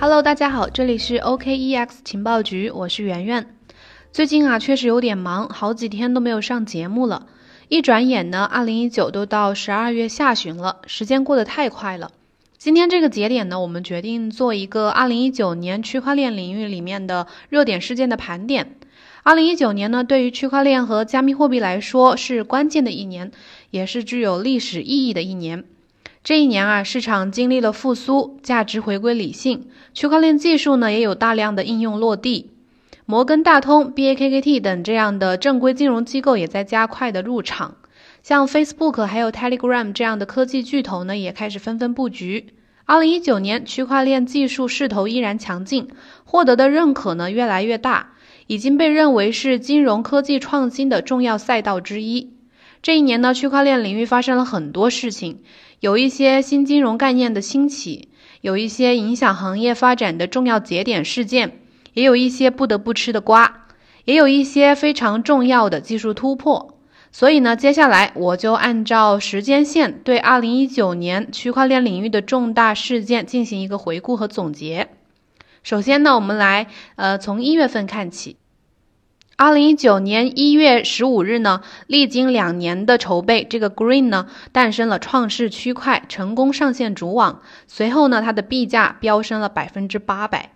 Hello，大家好，这里是 OKEX 情报局，我是圆圆。最近啊，确实有点忙，好几天都没有上节目了。一转眼呢，二零一九都到十二月下旬了，时间过得太快了。今天这个节点呢，我们决定做一个二零一九年区块链领域里面的热点事件的盘点。二零一九年呢，对于区块链和加密货币来说是关键的一年，也是具有历史意义的一年。这一年啊，市场经历了复苏，价值回归理性，区块链技术呢也有大量的应用落地。摩根大通、BAKKT 等这样的正规金融机构也在加快的入场，像 Facebook 还有 Telegram 这样的科技巨头呢，也开始纷纷布局。二零一九年，区块链技术势头依然强劲，获得的认可呢越来越大，已经被认为是金融科技创新的重要赛道之一。这一年呢，区块链领域发生了很多事情，有一些新金融概念的兴起，有一些影响行业发展的重要节点事件。也有一些不得不吃的瓜，也有一些非常重要的技术突破。所以呢，接下来我就按照时间线对二零一九年区块链领域的重大事件进行一个回顾和总结。首先呢，我们来呃从一月份看起。二零一九年一月十五日呢，历经两年的筹备，这个 Green 呢诞生了创世区块，成功上线主网。随后呢，它的币价飙升了百分之八百。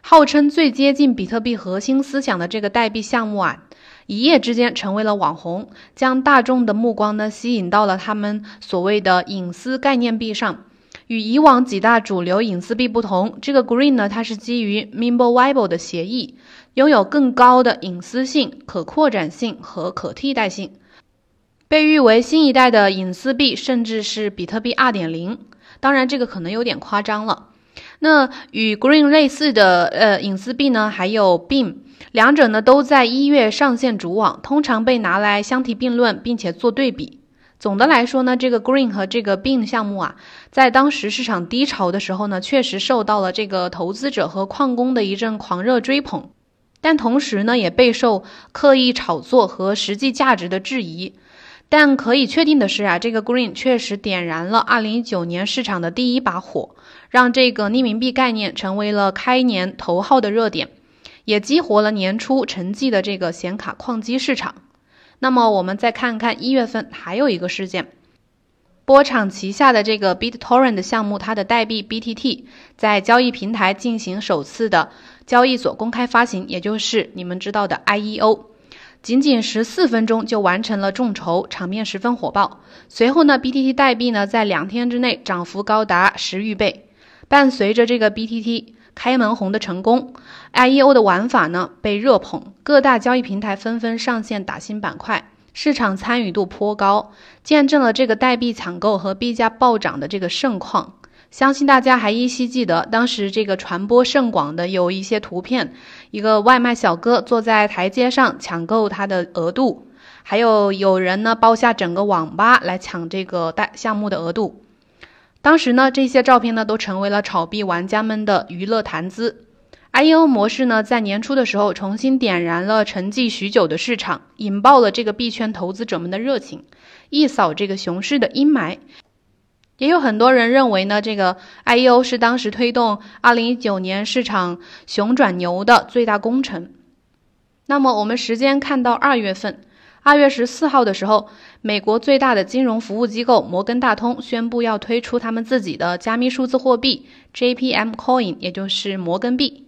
号称最接近比特币核心思想的这个代币项目啊，一夜之间成为了网红，将大众的目光呢吸引到了他们所谓的隐私概念币上。与以往几大主流隐私币不同，这个 Green 呢，它是基于 Mimblewible 的协议，拥有更高的隐私性、可扩展性和可替代性，被誉为新一代的隐私币，甚至是比特币2.0。当然，这个可能有点夸张了。那与 Green 类似的呃隐私币呢，还有 Beam，两者呢都在一月上线主网，通常被拿来相提并论，并且做对比。总的来说呢，这个 Green 和这个 Beam 项目啊，在当时市场低潮的时候呢，确实受到了这个投资者和矿工的一阵狂热追捧，但同时呢，也备受刻意炒作和实际价值的质疑。但可以确定的是啊，这个 Green 确实点燃了2019年市场的第一把火，让这个匿名币概念成为了开年头号的热点，也激活了年初沉寂的这个显卡矿机市场。那么我们再看看一月份还有一个事件，波场旗下的这个 BitTorrent 项目，它的代币 BTT 在交易平台进行首次的交易所公开发行，也就是你们知道的 IEO。仅仅十四分钟就完成了众筹，场面十分火爆。随后呢，BTT 代币呢在两天之内涨幅高达十余倍。伴随着这个 BTT 开门红的成功，IEO 的玩法呢被热捧，各大交易平台纷纷上线打新板块，市场参与度颇高，见证了这个代币抢购和币价暴涨的这个盛况。相信大家还依稀记得，当时这个传播甚广的有一些图片，一个外卖小哥坐在台阶上抢购他的额度，还有有人呢包下整个网吧来抢这个代项目的额度。当时呢，这些照片呢都成为了炒币玩家们的娱乐谈资。IEO 模式呢，在年初的时候重新点燃了沉寂许久的市场，引爆了这个币圈投资者们的热情，一扫这个熊市的阴霾。也有很多人认为呢，这个 IEO 是当时推动2019年市场熊转牛的最大功臣。那么我们时间看到二月份，二月十四号的时候，美国最大的金融服务机构摩根大通宣布要推出他们自己的加密数字货币 JPM Coin，也就是摩根币，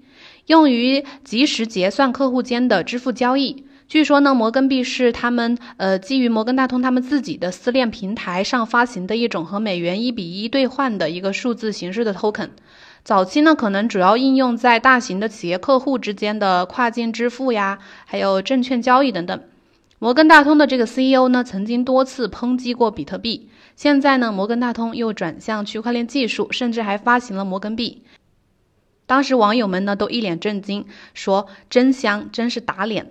用于及时结算客户间的支付交易。据说呢，摩根币是他们呃基于摩根大通他们自己的私链平台上发行的一种和美元一比一兑换的一个数字形式的 token。早期呢，可能主要应用在大型的企业客户之间的跨境支付呀，还有证券交易等等。摩根大通的这个 CEO 呢，曾经多次抨击过比特币。现在呢，摩根大通又转向区块链技术，甚至还发行了摩根币。当时网友们呢都一脸震惊，说真香，真是打脸。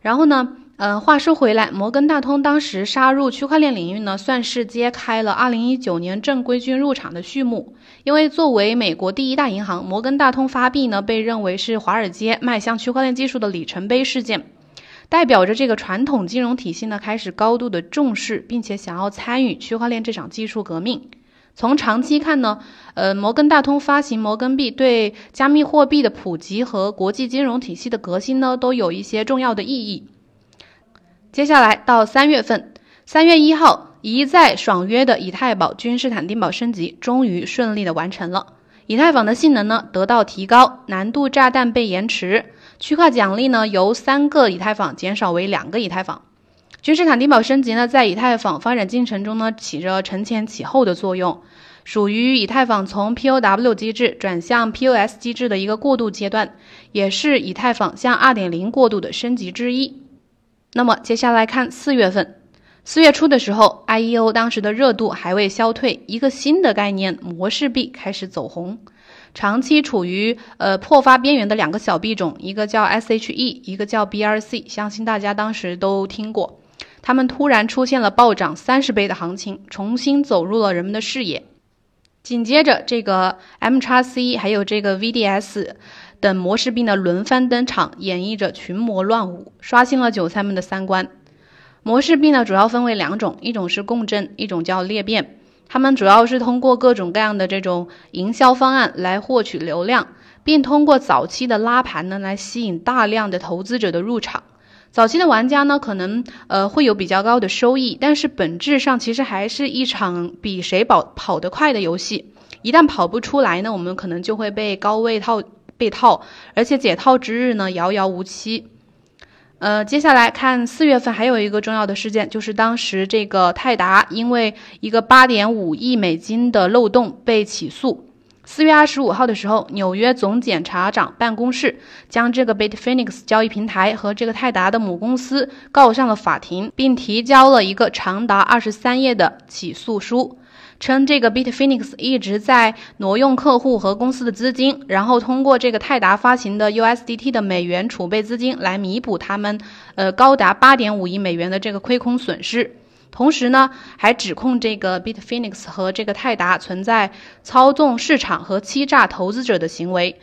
然后呢，呃，话说回来，摩根大通当时杀入区块链领域呢，算是揭开了2019年正规军入场的序幕。因为作为美国第一大银行，摩根大通发币呢，被认为是华尔街迈向区块链技术的里程碑事件，代表着这个传统金融体系呢开始高度的重视，并且想要参与区块链这场技术革命。从长期看呢，呃，摩根大通发行摩根币对加密货币的普及和国际金融体系的革新呢，都有一些重要的意义。接下来到三月份，三月一号，一再爽约的以太坊君士坦丁堡升级终于顺利的完成了。以太坊的性能呢得到提高，难度炸弹被延迟，区块奖励呢由三个以太坊减少为两个以太坊。君士坦丁堡升级呢，在以太坊发展进程中呢，起着承前启后的作用，属于以太坊从 POW 机制转向 POS 机制的一个过渡阶段，也是以太坊向2.0过渡的升级之一。那么接下来看四月份，四月初的时候，IEO 当时的热度还未消退，一个新的概念模式币开始走红。长期处于呃破发边缘的两个小币种，一个叫 SHE，一个叫 BRC，相信大家当时都听过。他们突然出现了暴涨三十倍的行情，重新走入了人们的视野。紧接着，这个 M 叉 C 还有这个 VDS 等模式币呢轮番登场，演绎着群魔乱舞，刷新了韭菜们的三观。模式币呢主要分为两种，一种是共振，一种叫裂变。他们主要是通过各种各样的这种营销方案来获取流量，并通过早期的拉盘呢来吸引大量的投资者的入场。早期的玩家呢，可能呃会有比较高的收益，但是本质上其实还是一场比谁跑跑得快的游戏。一旦跑不出来呢，我们可能就会被高位套被套，而且解套之日呢遥遥无期。呃，接下来看四月份还有一个重要的事件，就是当时这个泰达因为一个八点五亿美金的漏洞被起诉。四月二十五号的时候，纽约总检察长办公室将这个 Bitfinex 交易平台和这个泰达的母公司告上了法庭，并提交了一个长达二十三页的起诉书，称这个 Bitfinex 一直在挪用客户和公司的资金，然后通过这个泰达发行的 USDT 的美元储备资金来弥补他们呃高达八点五亿美元的这个亏空损失。同时呢，还指控这个 Bitfinex 和这个泰达存在操纵市场和欺诈投资者的行为。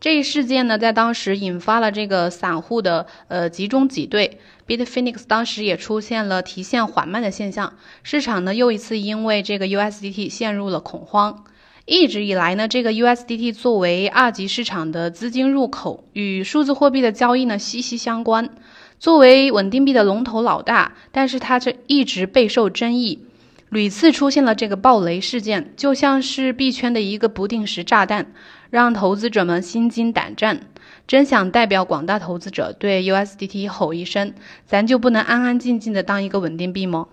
这一事件呢，在当时引发了这个散户的呃集中挤兑，Bitfinex 当时也出现了提现缓慢的现象，市场呢又一次因为这个 USDT 陷入了恐慌。一直以来呢，这个 USDT 作为二级市场的资金入口，与数字货币的交易呢息息相关。作为稳定币的龙头老大，但是它这一直备受争议，屡次出现了这个暴雷事件，就像是币圈的一个不定时炸弹，让投资者们心惊胆战。真想代表广大投资者对 USDT 吼一声：咱就不能安安静静的当一个稳定币吗？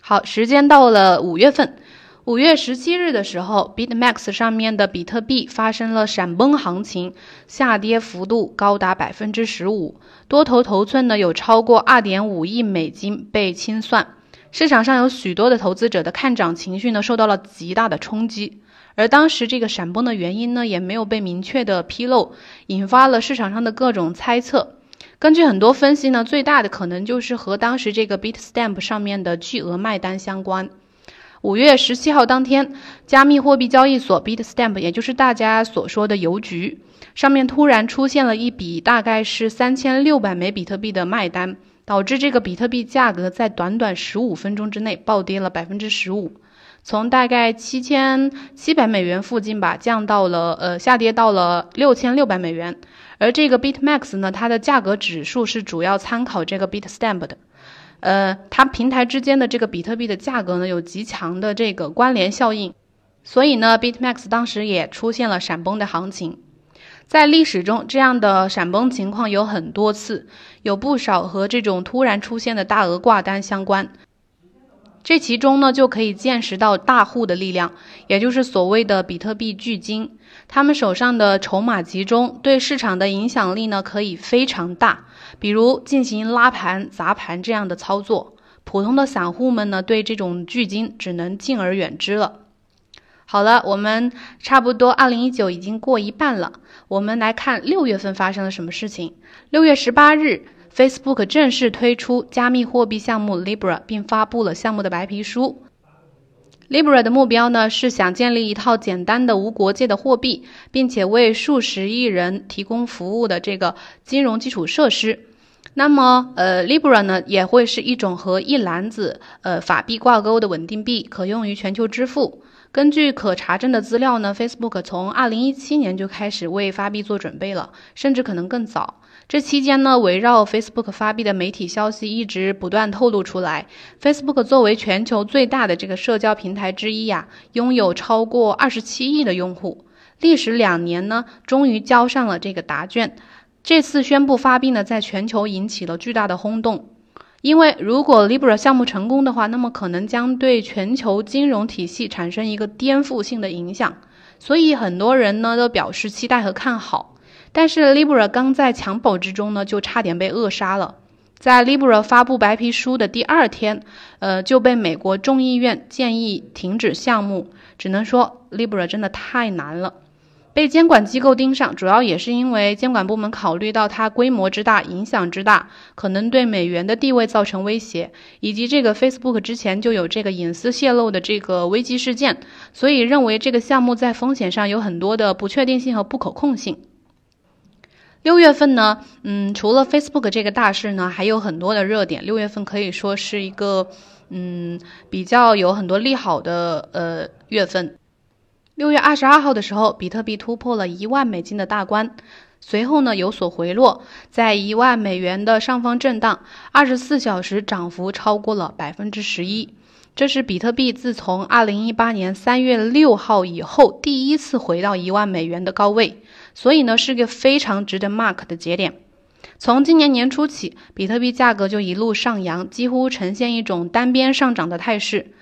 好，时间到了五月份。五月十七日的时候，BitMax 上面的比特币发生了闪崩行情，下跌幅度高达百分之十五，多头头寸呢有超过二点五亿美金被清算，市场上有许多的投资者的看涨情绪呢受到了极大的冲击，而当时这个闪崩的原因呢也没有被明确的披露，引发了市场上的各种猜测。根据很多分析呢，最大的可能就是和当时这个 Bitstamp 上面的巨额卖单相关。五月十七号当天，加密货币交易所 Bitstamp，也就是大家所说的邮局，上面突然出现了一笔大概是三千六百枚比特币的卖单，导致这个比特币价格在短短十五分钟之内暴跌了百分之十五，从大概七千七百美元附近吧，降到了呃下跌到了六千六百美元。而这个 Bitmax 呢，它的价格指数是主要参考这个 Bitstamp 的。呃，它平台之间的这个比特币的价格呢，有极强的这个关联效应，所以呢，BitMax 当时也出现了闪崩的行情。在历史中，这样的闪崩情况有很多次，有不少和这种突然出现的大额挂单相关。这其中呢，就可以见识到大户的力量，也就是所谓的比特币巨鲸，他们手上的筹码集中，对市场的影响力呢，可以非常大。比如进行拉盘、砸盘这样的操作，普通的散户们呢，对这种巨鲸只能敬而远之了。好了，我们差不多二零一九已经过一半了，我们来看六月份发生了什么事情。六月十八日，Facebook 正式推出加密货币项目 Libra，并发布了项目的白皮书。Libra 的目标呢，是想建立一套简单的无国界的货币，并且为数十亿人提供服务的这个金融基础设施。那么，呃，Libra 呢，也会是一种和一篮子呃法币挂钩的稳定币，可用于全球支付。根据可查证的资料呢，Facebook 从2017年就开始为发币做准备了，甚至可能更早。这期间呢，围绕 Facebook 发币的媒体消息一直不断透露出来。Facebook 作为全球最大的这个社交平台之一呀，拥有超过二十七亿的用户，历时两年呢，终于交上了这个答卷。这次宣布发币呢，在全球引起了巨大的轰动。因为如果 Libra 项目成功的话，那么可能将对全球金融体系产生一个颠覆性的影响，所以很多人呢都表示期待和看好。但是 Libra 刚在襁褓之中呢，就差点被扼杀了。在 Libra 发布白皮书的第二天，呃，就被美国众议院建议停止项目。只能说 Libra 真的太难了。被监管机构盯上，主要也是因为监管部门考虑到它规模之大、影响之大，可能对美元的地位造成威胁，以及这个 Facebook 之前就有这个隐私泄露的这个危机事件，所以认为这个项目在风险上有很多的不确定性和不可控性。六月份呢，嗯，除了 Facebook 这个大事呢，还有很多的热点。六月份可以说是一个，嗯，比较有很多利好的呃月份。六月二十二号的时候，比特币突破了一万美金的大关，随后呢有所回落，在一万美元的上方震荡，二十四小时涨幅超过了百分之十一。这是比特币自从二零一八年三月六号以后第一次回到一万美元的高位，所以呢是个非常值得 mark 的节点。从今年年初起，比特币价格就一路上扬，几乎呈现一种单边上涨的态势，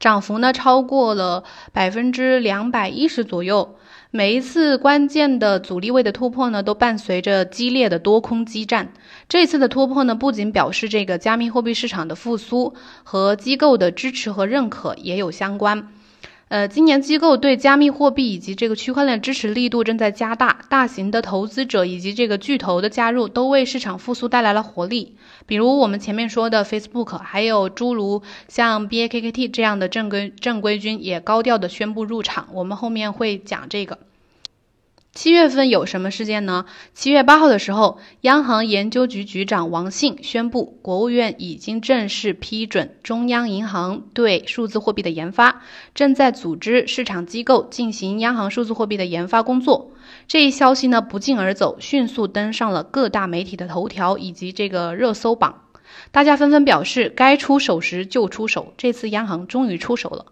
涨幅呢超过了百分之两百一十左右。每一次关键的阻力位的突破呢，都伴随着激烈的多空激战。这次的突破呢，不仅表示这个加密货币市场的复苏和机构的支持和认可也有相关。呃，今年机构对加密货币以及这个区块链支持力度正在加大，大型的投资者以及这个巨头的加入都为市场复苏带来了活力。比如我们前面说的 Facebook，还有诸如像 BAKKT 这样的正规正规军也高调的宣布入场。我们后面会讲这个。七月份有什么事件呢？七月八号的时候，央行研究局局长王信宣布，国务院已经正式批准中央银行对数字货币的研发，正在组织市场机构进行央行数字货币的研发工作。这一消息呢不胫而走，迅速登上了各大媒体的头条以及这个热搜榜，大家纷纷表示，该出手时就出手，这次央行终于出手了。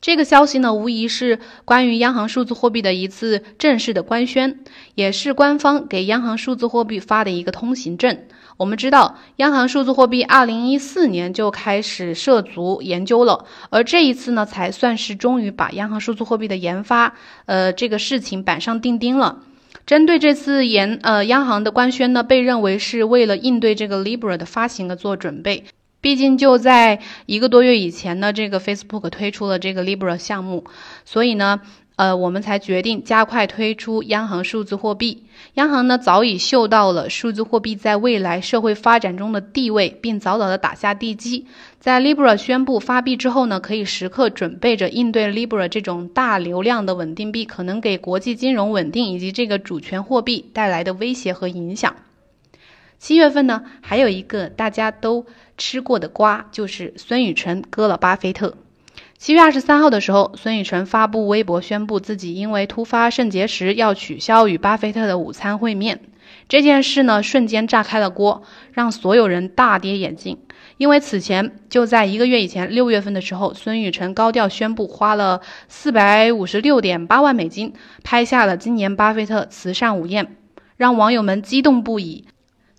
这个消息呢，无疑是关于央行数字货币的一次正式的官宣，也是官方给央行数字货币发的一个通行证。我们知道，央行数字货币二零一四年就开始涉足研究了，而这一次呢，才算是终于把央行数字货币的研发，呃，这个事情板上钉钉了。针对这次研，呃，央行的官宣呢，被认为是为了应对这个 Libra 的发行而做准备。毕竟就在一个多月以前呢，这个 Facebook 推出了这个 Libra 项目，所以呢，呃，我们才决定加快推出央行数字货币。央行呢早已嗅到了数字货币在未来社会发展中的地位，并早早的打下地基。在 Libra 宣布发币之后呢，可以时刻准备着应对 Libra 这种大流量的稳定币可能给国际金融稳定以及这个主权货币带来的威胁和影响。七月份呢，还有一个大家都吃过的瓜，就是孙宇晨割了巴菲特。七月二十三号的时候，孙宇晨发布微博宣布自己因为突发肾结石要取消与巴菲特的午餐会面。这件事呢，瞬间炸开了锅，让所有人大跌眼镜。因为此前就在一个月以前，六月份的时候，孙宇晨高调宣布花了四百五十六点八万美金拍下了今年巴菲特慈善午宴，让网友们激动不已。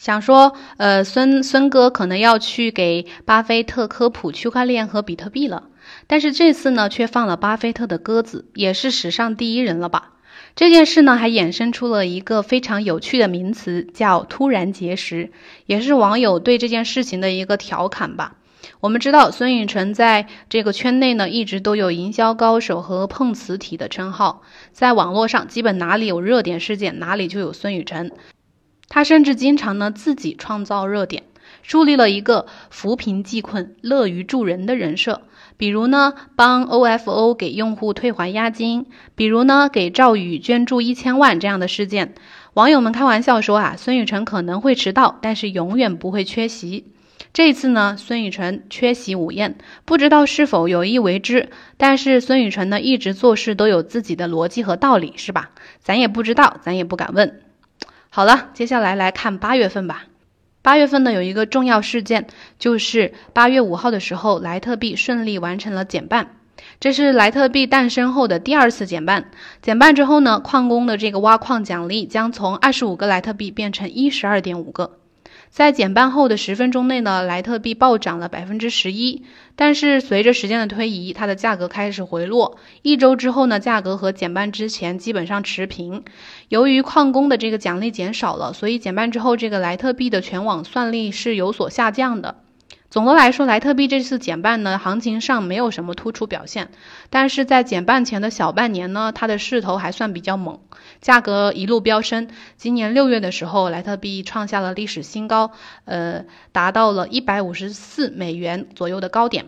想说，呃，孙孙哥可能要去给巴菲特科普区块链和比特币了，但是这次呢，却放了巴菲特的鸽子，也是史上第一人了吧？这件事呢，还衍生出了一个非常有趣的名词，叫“突然结识”，也是网友对这件事情的一个调侃吧。我们知道，孙宇晨在这个圈内呢，一直都有营销高手和碰瓷体的称号，在网络上，基本哪里有热点事件，哪里就有孙宇晨。他甚至经常呢自己创造热点，树立了一个扶贫济困、乐于助人的人设。比如呢，帮 OFO 给用户退还押金；比如呢，给赵宇捐助一千万这样的事件。网友们开玩笑说啊，孙宇晨可能会迟到，但是永远不会缺席。这次呢，孙宇晨缺席午宴，不知道是否有意为之。但是孙宇晨呢，一直做事都有自己的逻辑和道理，是吧？咱也不知道，咱也不敢问。好了，接下来来看八月份吧。八月份呢，有一个重要事件，就是八月五号的时候，莱特币顺利完成了减半。这是莱特币诞生后的第二次减半。减半之后呢，矿工的这个挖矿奖励将从二十五个莱特币变成一十二点五个。在减半后的十分钟内呢，莱特币暴涨了百分之十一。但是随着时间的推移，它的价格开始回落。一周之后呢，价格和减半之前基本上持平。由于矿工的这个奖励减少了，所以减半之后这个莱特币的全网算力是有所下降的。总的来说，莱特币这次减半呢，行情上没有什么突出表现，但是在减半前的小半年呢，它的势头还算比较猛，价格一路飙升。今年六月的时候，莱特币创下了历史新高，呃，达到了一百五十四美元左右的高点。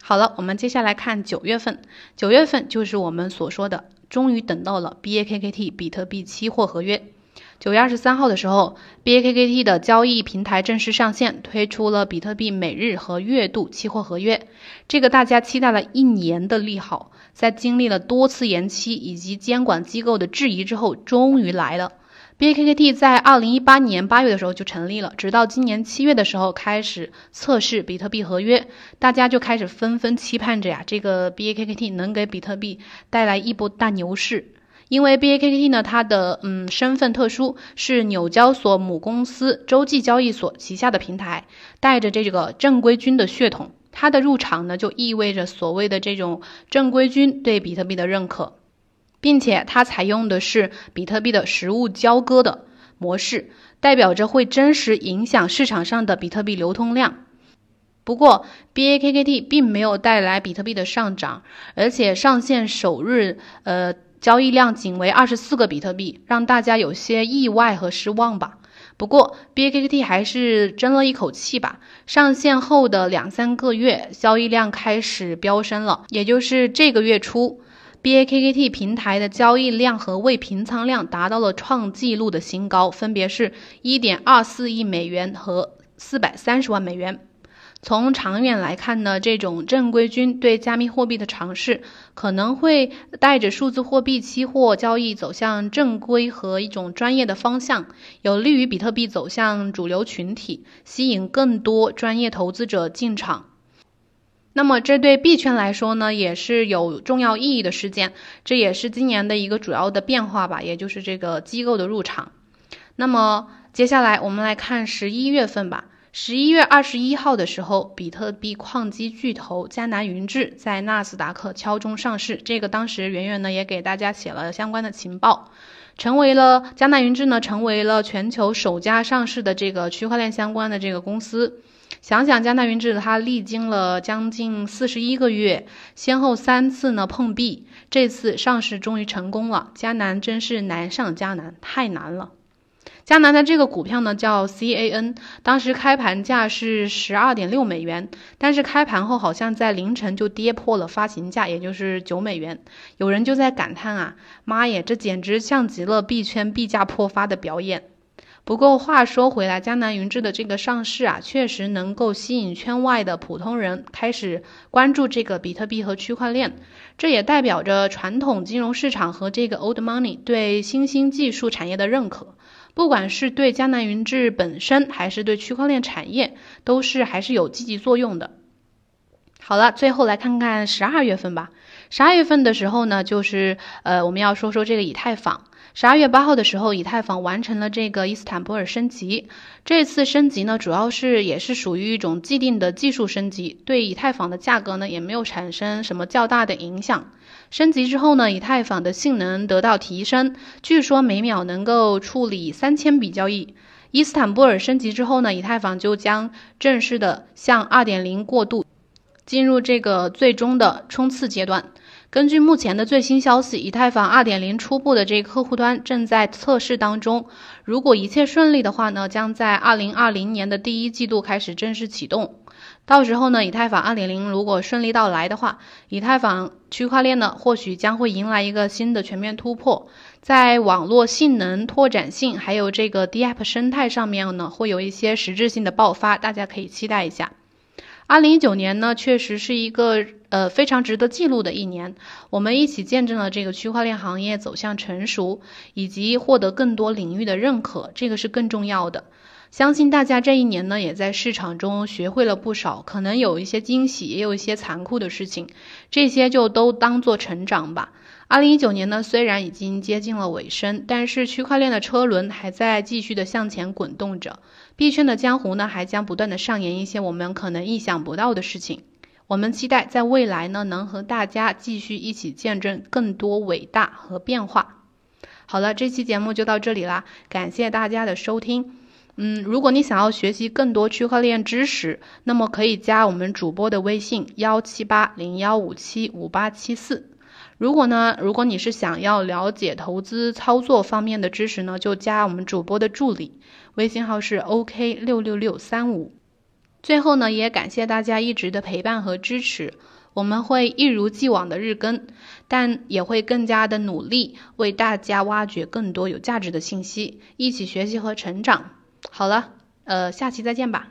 好了，我们接下来看九月份，九月份就是我们所说的，终于等到了 BAKKT 比特币期货合约。九月二十三号的时候，BAKKT 的交易平台正式上线，推出了比特币每日和月度期货合约。这个大家期待了一年的利好，在经历了多次延期以及监管机构的质疑之后，终于来了。BAKKT 在二零一八年八月的时候就成立了，直到今年七月的时候开始测试比特币合约，大家就开始纷纷期盼着呀，这个 BAKKT 能给比特币带来一波大牛市。因为 BAKKT 呢，它的嗯身份特殊，是纽交所母公司洲际交易所旗下的平台，带着这个正规军的血统，它的入场呢就意味着所谓的这种正规军对比特币的认可，并且它采用的是比特币的实物交割的模式，代表着会真实影响市场上的比特币流通量。不过 BAKKT 并没有带来比特币的上涨，而且上线首日，呃。交易量仅为二十四个比特币，让大家有些意外和失望吧。不过 BAKKT 还是争了一口气吧。上线后的两三个月，交易量开始飙升了。也就是这个月初，BAKKT 平台的交易量和未平仓量达到了创纪录的新高，分别是一点二四亿美元和四百三十万美元。从长远来看呢，这种正规军对加密货币的尝试，可能会带着数字货币期货交易走向正规和一种专业的方向，有利于比特币走向主流群体，吸引更多专业投资者进场。那么，这对币圈来说呢，也是有重要意义的事件，这也是今年的一个主要的变化吧，也就是这个机构的入场。那么，接下来我们来看十一月份吧。十一月二十一号的时候，比特币矿机巨头迦南云智在纳斯达克敲钟上市。这个当时圆圆呢也给大家写了相关的情报，成为了迦南云智呢成为了全球首家上市的这个区块链相关的这个公司。想想迦南云智，它历经了将近四十一个月，先后三次呢碰壁，这次上市终于成功了。迦南真是难上加难，太难了。迦南的这个股票呢叫 CAN，当时开盘价是十二点六美元，但是开盘后好像在凌晨就跌破了发行价，也就是九美元。有人就在感叹啊，妈耶，这简直像极了币圈币价破发的表演。不过话说回来，江南云智的这个上市啊，确实能够吸引圈外的普通人开始关注这个比特币和区块链，这也代表着传统金融市场和这个 old money 对新兴技术产业的认可。不管是对江南云智本身，还是对区块链产业，都是还是有积极作用的。好了，最后来看看十二月份吧。十二月份的时候呢，就是呃，我们要说说这个以太坊。十二月八号的时候，以太坊完成了这个伊斯坦布尔升级。这次升级呢，主要是也是属于一种既定的技术升级，对以太坊的价格呢，也没有产生什么较大的影响。升级之后呢，以太坊的性能得到提升，据说每秒能够处理三千笔交易。伊斯坦布尔升级之后呢，以太坊就将正式的向二点零过渡，进入这个最终的冲刺阶段。根据目前的最新消息，以太坊2.0初步的这个客户端正在测试当中。如果一切顺利的话呢，将在2020年的第一季度开始正式启动。到时候呢，以太坊二点零如果顺利到来的话，以太坊区块链呢或许将会迎来一个新的全面突破，在网络性能、拓展性还有这个 DApp 生态上面呢，会有一些实质性的爆发，大家可以期待一下。二零一九年呢，确实是一个呃非常值得记录的一年。我们一起见证了这个区块链行业走向成熟，以及获得更多领域的认可，这个是更重要的。相信大家这一年呢，也在市场中学会了不少，可能有一些惊喜，也有一些残酷的事情，这些就都当做成长吧。二零一九年呢，虽然已经接近了尾声，但是区块链的车轮还在继续的向前滚动着。币圈的江湖呢，还将不断的上演一些我们可能意想不到的事情。我们期待在未来呢，能和大家继续一起见证更多伟大和变化。好了，这期节目就到这里啦，感谢大家的收听。嗯，如果你想要学习更多区块链知识，那么可以加我们主播的微信幺七八零幺五七五八七四。如果呢，如果你是想要了解投资操作方面的知识呢，就加我们主播的助理，微信号是 OK 六六六三五。最后呢，也感谢大家一直的陪伴和支持，我们会一如既往的日更，但也会更加的努力为大家挖掘更多有价值的信息，一起学习和成长。好了，呃，下期再见吧。